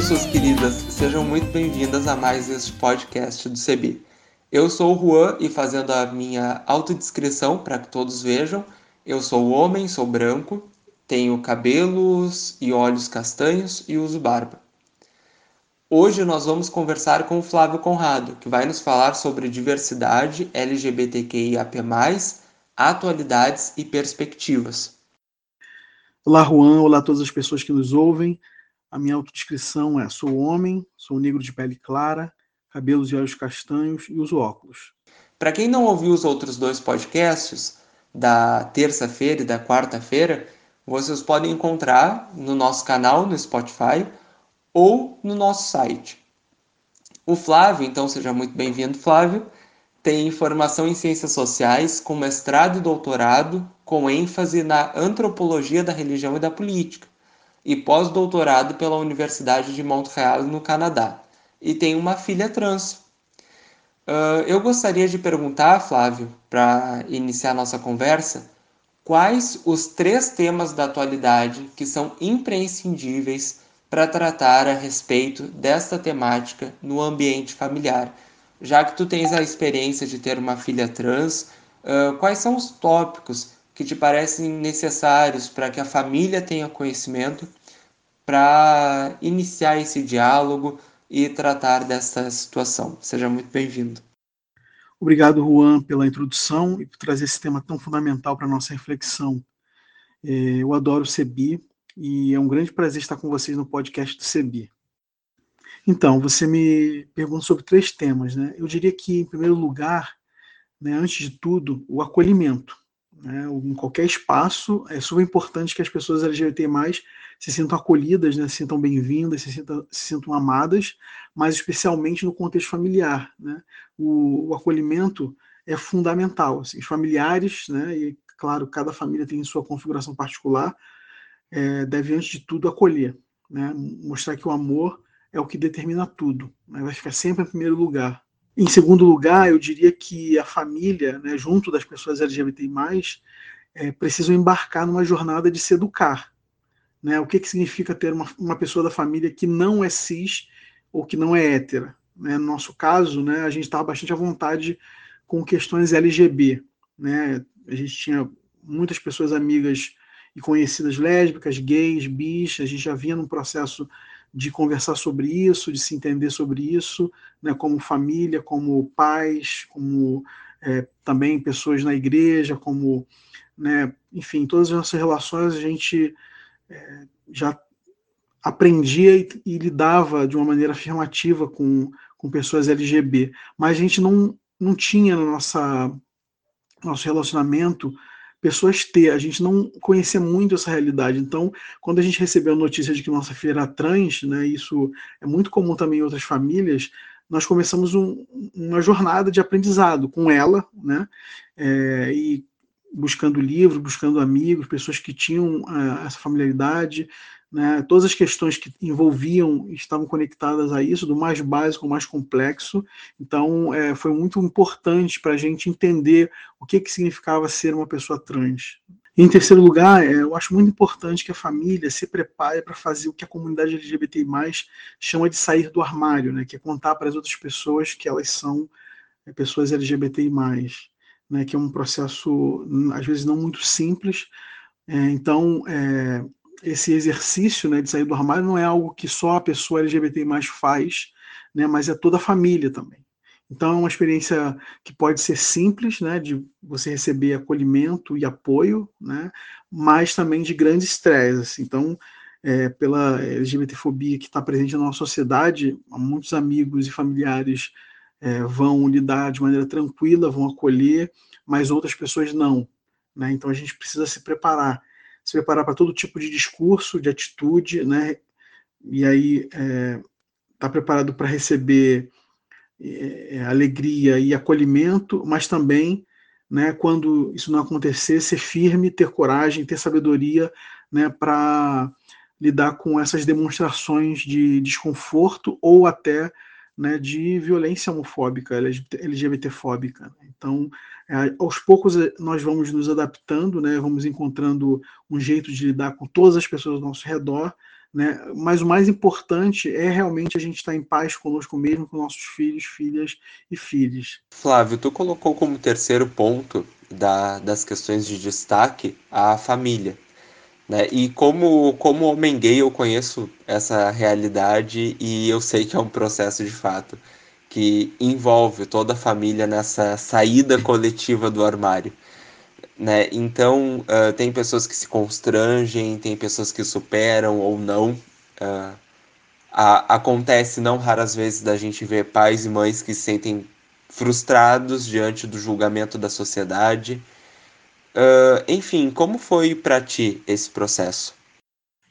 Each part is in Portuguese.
Pessoas queridas, sejam muito bem-vindas a mais este podcast do CB. Eu sou o Juan e fazendo a minha autodescrição para que todos vejam, eu sou homem, sou branco, tenho cabelos e olhos castanhos e uso barba. Hoje nós vamos conversar com o Flávio Conrado, que vai nos falar sobre diversidade LGBTQIAP+, atualidades e perspectivas. Olá, Juan. Olá a todas as pessoas que nos ouvem. A minha autodescrição é: sou homem, sou negro de pele clara, cabelos e olhos castanhos e uso óculos. Para quem não ouviu os outros dois podcasts, da terça-feira e da quarta-feira, vocês podem encontrar no nosso canal no Spotify ou no nosso site. O Flávio, então seja muito bem-vindo, Flávio, tem formação em ciências sociais com mestrado e doutorado com ênfase na antropologia da religião e da política e pós-doutorado pela Universidade de Montreal no Canadá e tem uma filha trans. Uh, eu gostaria de perguntar, Flávio, para iniciar nossa conversa, quais os três temas da atualidade que são imprescindíveis para tratar a respeito desta temática no ambiente familiar. Já que tu tens a experiência de ter uma filha trans, uh, quais são os tópicos que te parecem necessários para que a família tenha conhecimento para iniciar esse diálogo e tratar dessa situação? Seja muito bem-vindo. Obrigado, Juan, pela introdução e por trazer esse tema tão fundamental para a nossa reflexão. É, eu adoro o CEBI e é um grande prazer estar com vocês no podcast do CEBI. Então, você me pergunta sobre três temas, né? Eu diria que, em primeiro lugar, né, antes de tudo, o acolhimento. Né? Em qualquer espaço, é super importante que as pessoas LGBT+, se sintam acolhidas, né? se sintam bem-vindas, se sintam, se sintam amadas, mas especialmente no contexto familiar. Né? O, o acolhimento é fundamental. Assim, os familiares, né? e claro, cada família tem sua configuração particular, é, deve, antes de tudo, acolher. Né? Mostrar que o amor é o que determina tudo, né? vai ficar sempre em primeiro lugar. Em segundo lugar, eu diria que a família, né, junto das pessoas LGBTI+, é, precisam embarcar numa jornada de se educar. Né? O que, que significa ter uma, uma pessoa da família que não é cis ou que não é hétera? Né? No nosso caso, né, a gente estava bastante à vontade com questões LGB. Né? A gente tinha muitas pessoas amigas e conhecidas lésbicas, gays, bis, a gente já vinha num processo de conversar sobre isso, de se entender sobre isso, né, como família, como pais, como é, também pessoas na igreja, como, né, enfim, todas as nossas relações a gente é, já aprendia e, e, lidava de uma maneira afirmativa com, com pessoas LGB, mas a gente não, não tinha no nossa, nosso relacionamento pessoas ter. A gente não conhecia muito essa realidade. Então, quando a gente recebeu a notícia de que nossa filha era trans, né, isso é muito comum também em outras famílias, nós começamos um, uma jornada de aprendizado com ela, né, é, e buscando livros, buscando amigos, pessoas que tinham uh, essa familiaridade, né, todas as questões que envolviam estavam conectadas a isso, do mais básico ao mais complexo. Então, é, foi muito importante para a gente entender o que, que significava ser uma pessoa trans. Em terceiro lugar, é, eu acho muito importante que a família se prepare para fazer o que a comunidade LGBTI+, chama de sair do armário, né, que é contar para as outras pessoas que elas são é, pessoas LGBTI+, né, que é um processo, às vezes, não muito simples, É, então, é, esse exercício né, de sair do armário não é algo que só a pessoa LGBT mais faz, né, mas é toda a família também. Então, é uma experiência que pode ser simples, né, de você receber acolhimento e apoio, né, mas também de grande estresse. Então, é, pela LGBTfobia que está presente na nossa sociedade, muitos amigos e familiares é, vão lidar de maneira tranquila, vão acolher, mas outras pessoas não. Né? Então, a gente precisa se preparar se preparar para todo tipo de discurso, de atitude, né? E aí estar é, tá preparado para receber é, é, alegria e acolhimento, mas também, né, quando isso não acontecer, ser firme, ter coragem, ter sabedoria, né, para lidar com essas demonstrações de desconforto ou até né, de violência homofóbica, LGBTfóbica. Então, aos poucos eh, nós vamos nos adaptando, né, vamos encontrando um jeito de lidar com todas as pessoas ao nosso redor, né, mas o mais importante é realmente a gente estar em paz conosco mesmo, com nossos filhos, filhas e filhos. Flávio, tu colocou como terceiro ponto da, das questões de destaque a família. Né? E como, como homem gay, eu conheço essa realidade e eu sei que é um processo de fato que envolve toda a família nessa saída coletiva do armário. Né? Então, uh, tem pessoas que se constrangem, tem pessoas que superam ou não. Uh, a, acontece não raras vezes da gente ver pais e mães que se sentem frustrados diante do julgamento da sociedade. Uh, enfim, como foi para ti esse processo?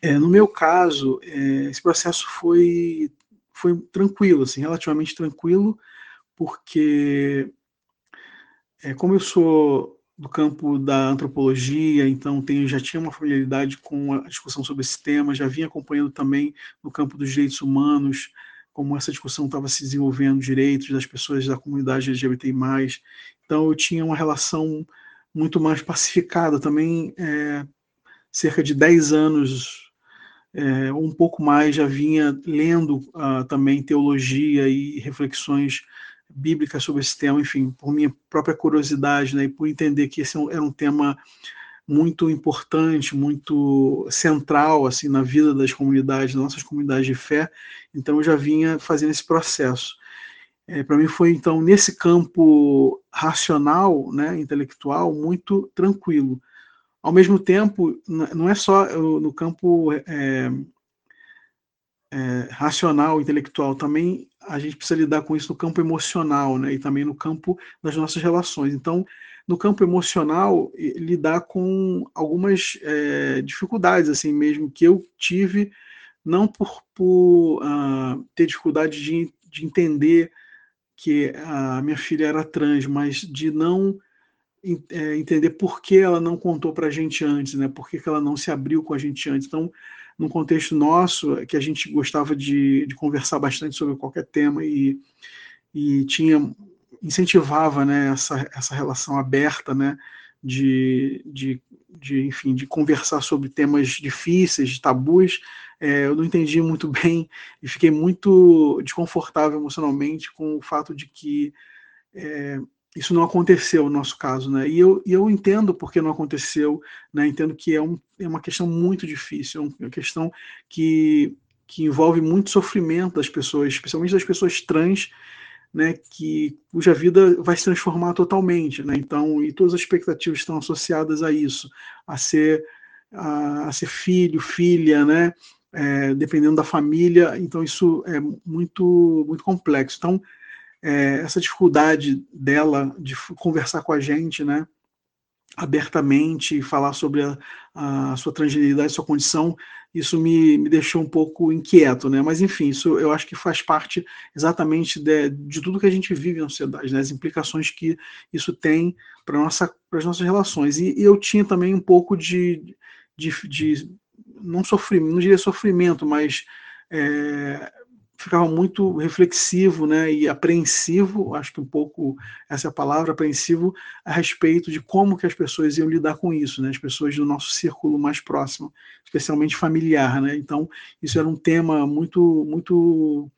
É, no meu caso, é, esse processo foi foi tranquilo, assim, relativamente tranquilo, porque é, como eu sou do campo da antropologia, então tenho, já tinha uma familiaridade com a discussão sobre esse tema, já vinha acompanhando também no campo dos direitos humanos, como essa discussão estava se desenvolvendo, direitos das pessoas da comunidade LGBTI+. Então eu tinha uma relação muito mais pacificada também, é, cerca de 10 anos é, um pouco mais já vinha lendo uh, também teologia e reflexões bíblicas sobre esse tema, enfim, por minha própria curiosidade, né, e por entender que esse era um tema muito importante, muito central assim na vida das comunidades, nossas comunidades de fé. Então eu já vinha fazendo esse processo. É, Para mim foi então nesse campo racional, né, intelectual, muito tranquilo ao mesmo tempo, não é só no campo é, é, racional, intelectual, também a gente precisa lidar com isso no campo emocional, né? E também no campo das nossas relações. Então, no campo emocional, lidar com algumas é, dificuldades, assim mesmo, que eu tive, não por, por uh, ter dificuldade de, de entender que a minha filha era trans, mas de não entender por que ela não contou para a gente antes, né? Por que, que ela não se abriu com a gente antes. Então, num contexto nosso, que a gente gostava de, de conversar bastante sobre qualquer tema e, e tinha incentivava né, essa, essa relação aberta né, de, de, de, enfim, de conversar sobre temas difíceis, de tabus, é, eu não entendi muito bem e fiquei muito desconfortável emocionalmente com o fato de que é, isso não aconteceu no nosso caso, né? E eu, eu entendo porque não aconteceu, né? Entendo que é, um, é uma questão muito difícil, é uma questão que, que envolve muito sofrimento das pessoas, especialmente das pessoas trans, né? Que cuja vida vai se transformar totalmente, né? Então, e todas as expectativas estão associadas a isso, a ser a, a ser filho, filha, né? É, dependendo da família, então isso é muito muito complexo. Então é, essa dificuldade dela de conversar com a gente, né, abertamente, falar sobre a, a sua transgeneridade, sua condição, isso me, me deixou um pouco inquieto, né? Mas enfim, isso eu acho que faz parte exatamente de, de tudo que a gente vive na sociedade, né? As implicações que isso tem para nossa, as nossas relações. E, e, eu tinha também um pouco de, de, de não sofrimento, não diria sofrimento, mas é, ficava muito reflexivo né, e apreensivo, acho que um pouco essa é a palavra, apreensivo, a respeito de como que as pessoas iam lidar com isso, né, as pessoas do nosso círculo mais próximo, especialmente familiar. Né, então, isso era um tema muito, muito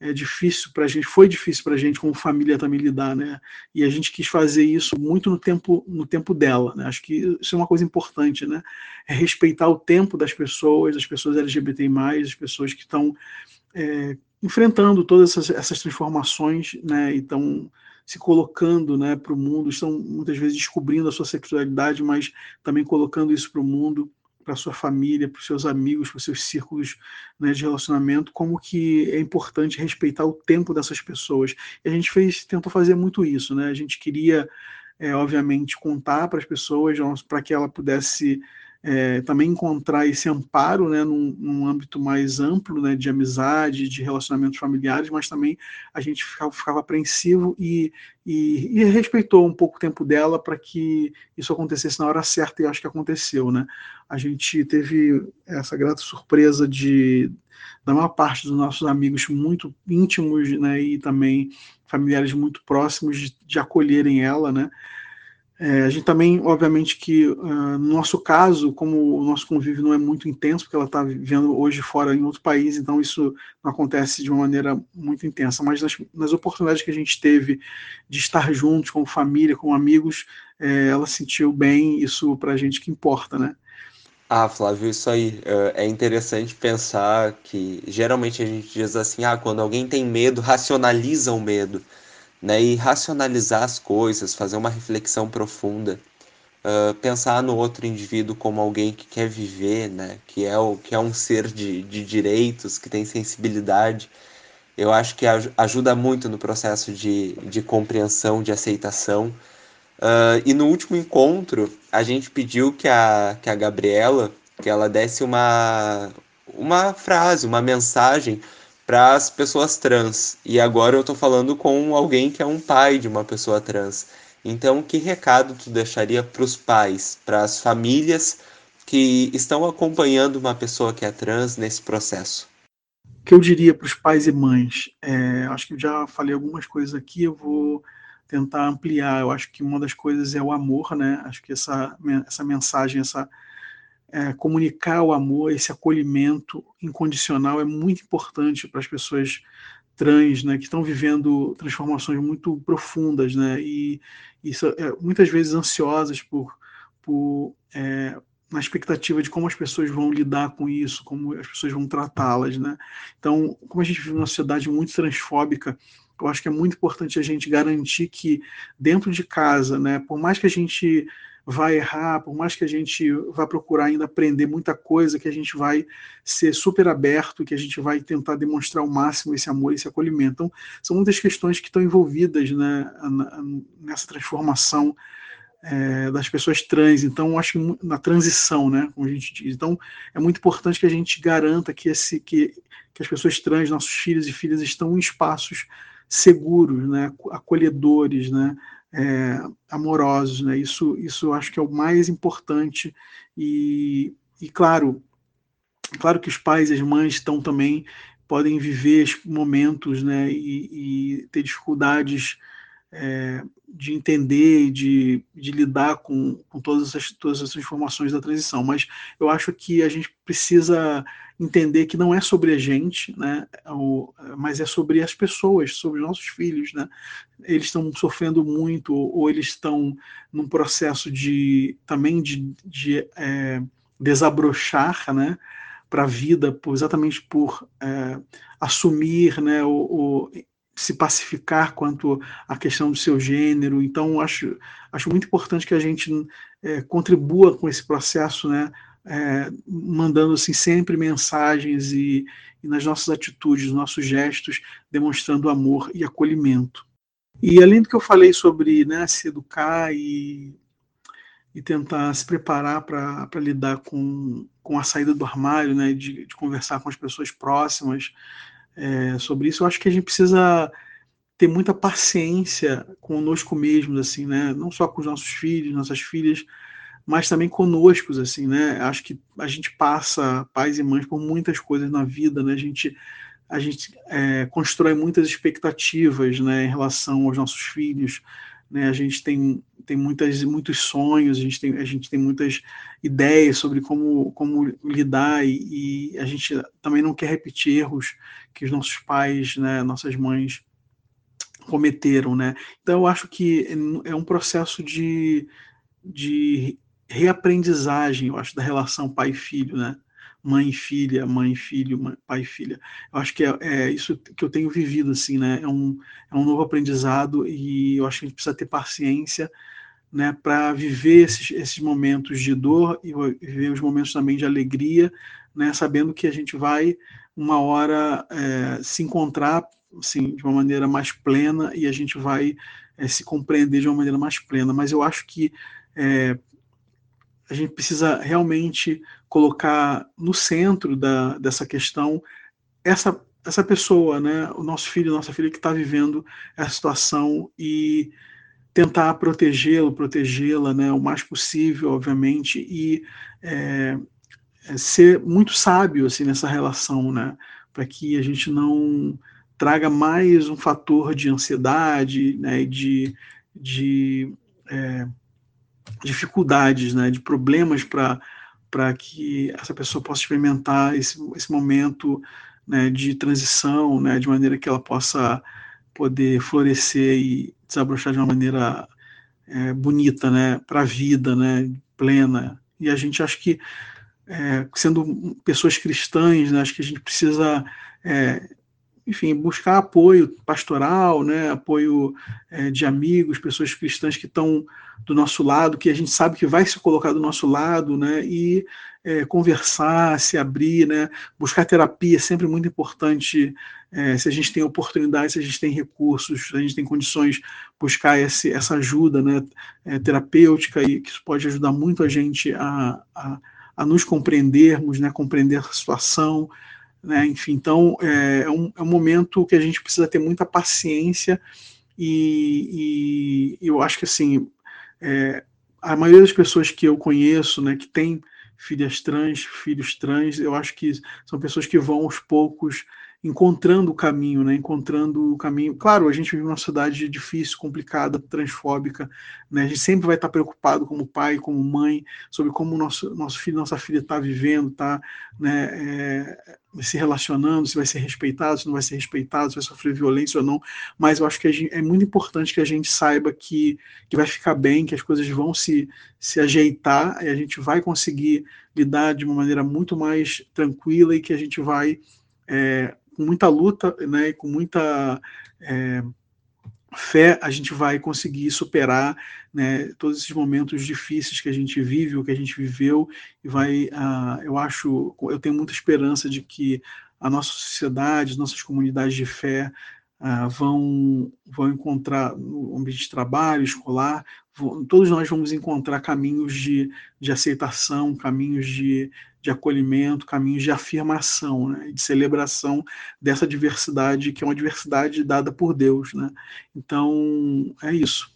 é difícil para a gente, foi difícil para a gente como família também lidar, né? E a gente quis fazer isso muito no tempo, no tempo dela, né? Acho que isso é uma coisa importante, né? É respeitar o tempo das pessoas, as pessoas LGBTI+, as pessoas que estão é, enfrentando todas essas, essas, transformações, né? E estão se colocando, né, para o mundo, estão muitas vezes descobrindo a sua sexualidade, mas também colocando isso para o mundo para sua família, para os seus amigos, para os seus círculos né, de relacionamento, como que é importante respeitar o tempo dessas pessoas. E a gente fez, tentou fazer muito isso, né? A gente queria, é, obviamente, contar para as pessoas para que ela pudesse é, também encontrar esse amparo né, num, num, âmbito mais amplo né, de amizade, de relacionamentos familiares, mas também a gente ficava, ficava apreensivo e, e, e, respeitou um pouco o tempo dela para que isso acontecesse na hora certa, e acho que aconteceu. Né? A gente teve essa grata surpresa de da maior parte dos nossos amigos muito íntimos né, e também familiares muito próximos de, de acolherem ela, né? É, a gente também, obviamente, que uh, no nosso caso, como o nosso convívio não é muito intenso, porque ela está vivendo hoje fora em outro país, então isso não acontece de uma maneira muito intensa. Mas nas, nas oportunidades que a gente teve de estar juntos, como família, como amigos, é, ela sentiu bem, isso para a gente que importa, né? Ah, Flávio, isso aí é, é interessante pensar que geralmente a gente diz assim, ah, quando alguém tem medo, racionaliza o medo né, e racionalizar as coisas, fazer uma reflexão profunda, uh, pensar no outro indivíduo como alguém que quer viver, né, que é o que é um ser de, de direitos, que tem sensibilidade, eu acho que ajuda muito no processo de, de compreensão, de aceitação. Uh, e no último encontro, a gente pediu que a, que a Gabriela, que ela desse uma, uma frase, uma mensagem para as pessoas trans. E agora eu estou falando com alguém que é um pai de uma pessoa trans. Então, que recado tu deixaria para os pais, para as famílias que estão acompanhando uma pessoa que é trans nesse processo? O que eu diria para os pais e mães? É, acho que eu já falei algumas coisas aqui, eu vou tentar ampliar. Eu acho que uma das coisas é o amor, né? Acho que essa, essa mensagem, essa é, comunicar o amor, esse acolhimento incondicional é muito importante para as pessoas trans, né, que estão vivendo transformações muito profundas, né, e, e é, muitas vezes ansiosas por, por é, na expectativa de como as pessoas vão lidar com isso, como as pessoas vão tratá-las, né. Então, como a gente vive numa sociedade muito transfóbica, eu acho que é muito importante a gente garantir que dentro de casa, né, por mais que a gente vai errar, por mais que a gente vá procurar ainda aprender muita coisa, que a gente vai ser super aberto, que a gente vai tentar demonstrar ao máximo esse amor, esse acolhimento. Então, são muitas questões que estão envolvidas né, nessa transformação é, das pessoas trans. Então, acho na transição, né, como a gente diz. Então, é muito importante que a gente garanta que, esse, que, que as pessoas trans, nossos filhos e filhas, estão em espaços seguros, né, acolhedores, né, é, amorosos, né? Isso, isso acho que é o mais importante e, e claro, claro que os pais e as mães estão também podem viver momentos, né? E, e ter dificuldades é, de entender e de, de lidar com, com todas, essas, todas essas informações da transição. Mas eu acho que a gente precisa entender que não é sobre a gente, né, ou, mas é sobre as pessoas, sobre os nossos filhos. Né? Eles estão sofrendo muito, ou eles estão num processo de também de, de é, desabrochar, né? para a vida, por, exatamente por é, assumir né, o, se pacificar quanto à questão do seu gênero. Então, acho, acho muito importante que a gente é, contribua com esse processo, né, é, mandando assim, sempre mensagens e, e, nas nossas atitudes, nossos gestos, demonstrando amor e acolhimento. E além do que eu falei sobre né, se educar e, e tentar se preparar para lidar com, com a saída do armário, né, de, de conversar com as pessoas próximas, é, sobre isso. Eu acho que a gente precisa ter muita paciência conosco mesmos, assim, né? Não só com os nossos filhos, nossas filhas, mas também conosco, assim, né? Acho que a gente passa, pais e mães, por muitas coisas na vida, né? A gente a gente é, constrói muitas expectativas, né, em relação aos nossos filhos, né? A gente tem, tem muitas, muitos sonhos, a gente tem, a gente tem muitas ideias sobre como, como lidar e, e a gente também não quer repetir erros que os nossos pais, né, nossas mães cometeram, né? Então eu acho que é um processo de, de reaprendizagem, eu acho, da relação pai-filho, né? Mãe filha, mãe filho, mãe, pai filha. Eu acho que é, é, isso que eu tenho vivido assim, né? É um, é um novo aprendizado e eu acho que a gente precisa ter paciência, né? Para viver esses, esses momentos de dor e viver os momentos também de alegria, né? Sabendo que a gente vai uma hora é, se encontrar assim, de uma maneira mais plena e a gente vai é, se compreender de uma maneira mais plena. Mas eu acho que é, a gente precisa realmente colocar no centro da, dessa questão essa, essa pessoa, né, o nosso filho, nossa filha que está vivendo essa situação e tentar protegê-lo, protegê-la, né, o mais possível, obviamente, e é, é ser muito sábio assim nessa relação, né, para que a gente não traga mais um fator de ansiedade, né, de, de é, dificuldades, né, de problemas para que essa pessoa possa experimentar esse, esse momento né, de transição, né, de maneira que ela possa poder florescer e desabrochar de uma maneira é, bonita, né, para a vida, né, plena. E a gente acha que, é, sendo pessoas cristãs, né, acho que a gente precisa é, enfim, buscar apoio pastoral, né, apoio é, de amigos, pessoas cristãs que estão do nosso lado, que a gente sabe que vai se colocar do nosso lado, né, e é, conversar, se abrir, né, buscar terapia é sempre muito importante, é, se a gente tem oportunidade, se a gente tem recursos, se a gente tem condições, buscar esse, essa ajuda, né, terapêutica, e que isso pode ajudar muito a gente a, a, a nos compreendermos, né, compreender a situação, né? Enfim, então é, é, um, é um momento que a gente precisa ter muita paciência e, e eu acho que assim é, a maioria das pessoas que eu conheço, né, que tem filhas trans, filhos trans, eu acho que são pessoas que vão aos poucos encontrando o caminho, né? Encontrando o caminho. Claro, a gente vive numa sociedade difícil, complicada, transfóbica, né? A gente sempre vai estar preocupado como pai, como mãe, sobre como o nosso nosso filho, nossa filha está vivendo, está, né? É, se relacionando, se vai ser respeitado, se não vai ser respeitado, se vai sofrer violência ou não. Mas eu acho que gente, é muito importante que a gente saiba que que vai ficar bem, que as coisas vão se se ajeitar e a gente vai conseguir lidar de uma maneira muito mais tranquila e que a gente vai é, com muita luta, né, com muita é, fé, a gente vai conseguir superar né, todos esses momentos difíceis que a gente vive, o que a gente viveu, e vai, uh, eu acho, eu tenho muita esperança de que a nossa sociedade, nossas comunidades de fé uh, vão, vão encontrar no ambiente de trabalho, escolar, vão, todos nós vamos encontrar caminhos de, de aceitação, caminhos de, de acolhimento, caminhos de afirmação, né, de celebração dessa diversidade, que é uma diversidade dada por Deus. Né? Então, é isso.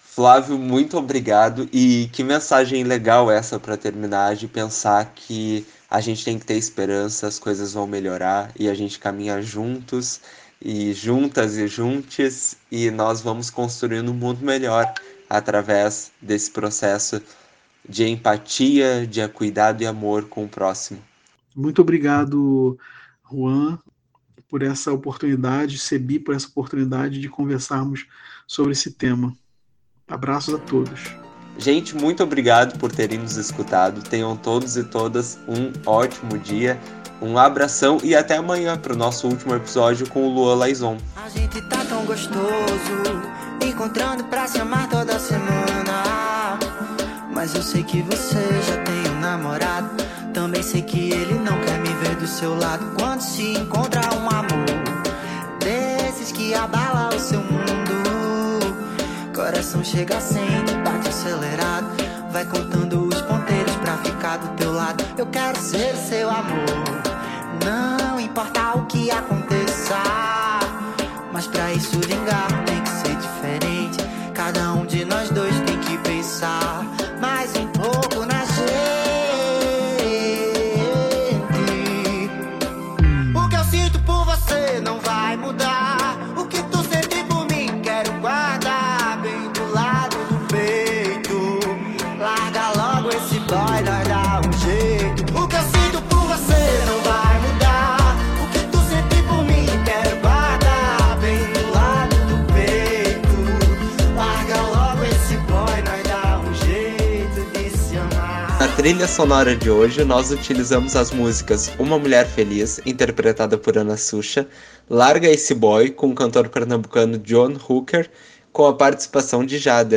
Flávio, muito obrigado. E que mensagem legal essa para terminar, de pensar que a gente tem que ter esperança, as coisas vão melhorar e a gente caminha juntos e juntas e juntos e nós vamos construindo um mundo melhor através desse processo de empatia, de cuidado e amor com o próximo. Muito obrigado, Juan, por essa oportunidade, Sebi, por essa oportunidade de conversarmos sobre esse tema. Abraços a todos. Gente, muito obrigado por terem nos escutado. Tenham todos e todas um ótimo dia. Um abração e até amanhã para o nosso último episódio com o Luan Laison. A gente tá tão gostoso, encontrando pra se amar toda semana. Mas eu sei que você já tem um namorado. Também sei que ele não quer me ver do seu lado. Quando se encontra um amor desses que abala o seu mundo, coração chega sem bate acelerado. Vai contando os ponteiros pra ficar do teu lado. Eu quero ser seu amor, não importa o que aconteça. Mas pra isso vingar tem que ser diferente. Cada um de nós dois tem que pensar mais um pouco sonora de hoje, nós utilizamos as músicas Uma Mulher Feliz, interpretada por Ana Sucha, Larga Esse Boy, com o cantor pernambucano John Hooker, com a participação de Jader.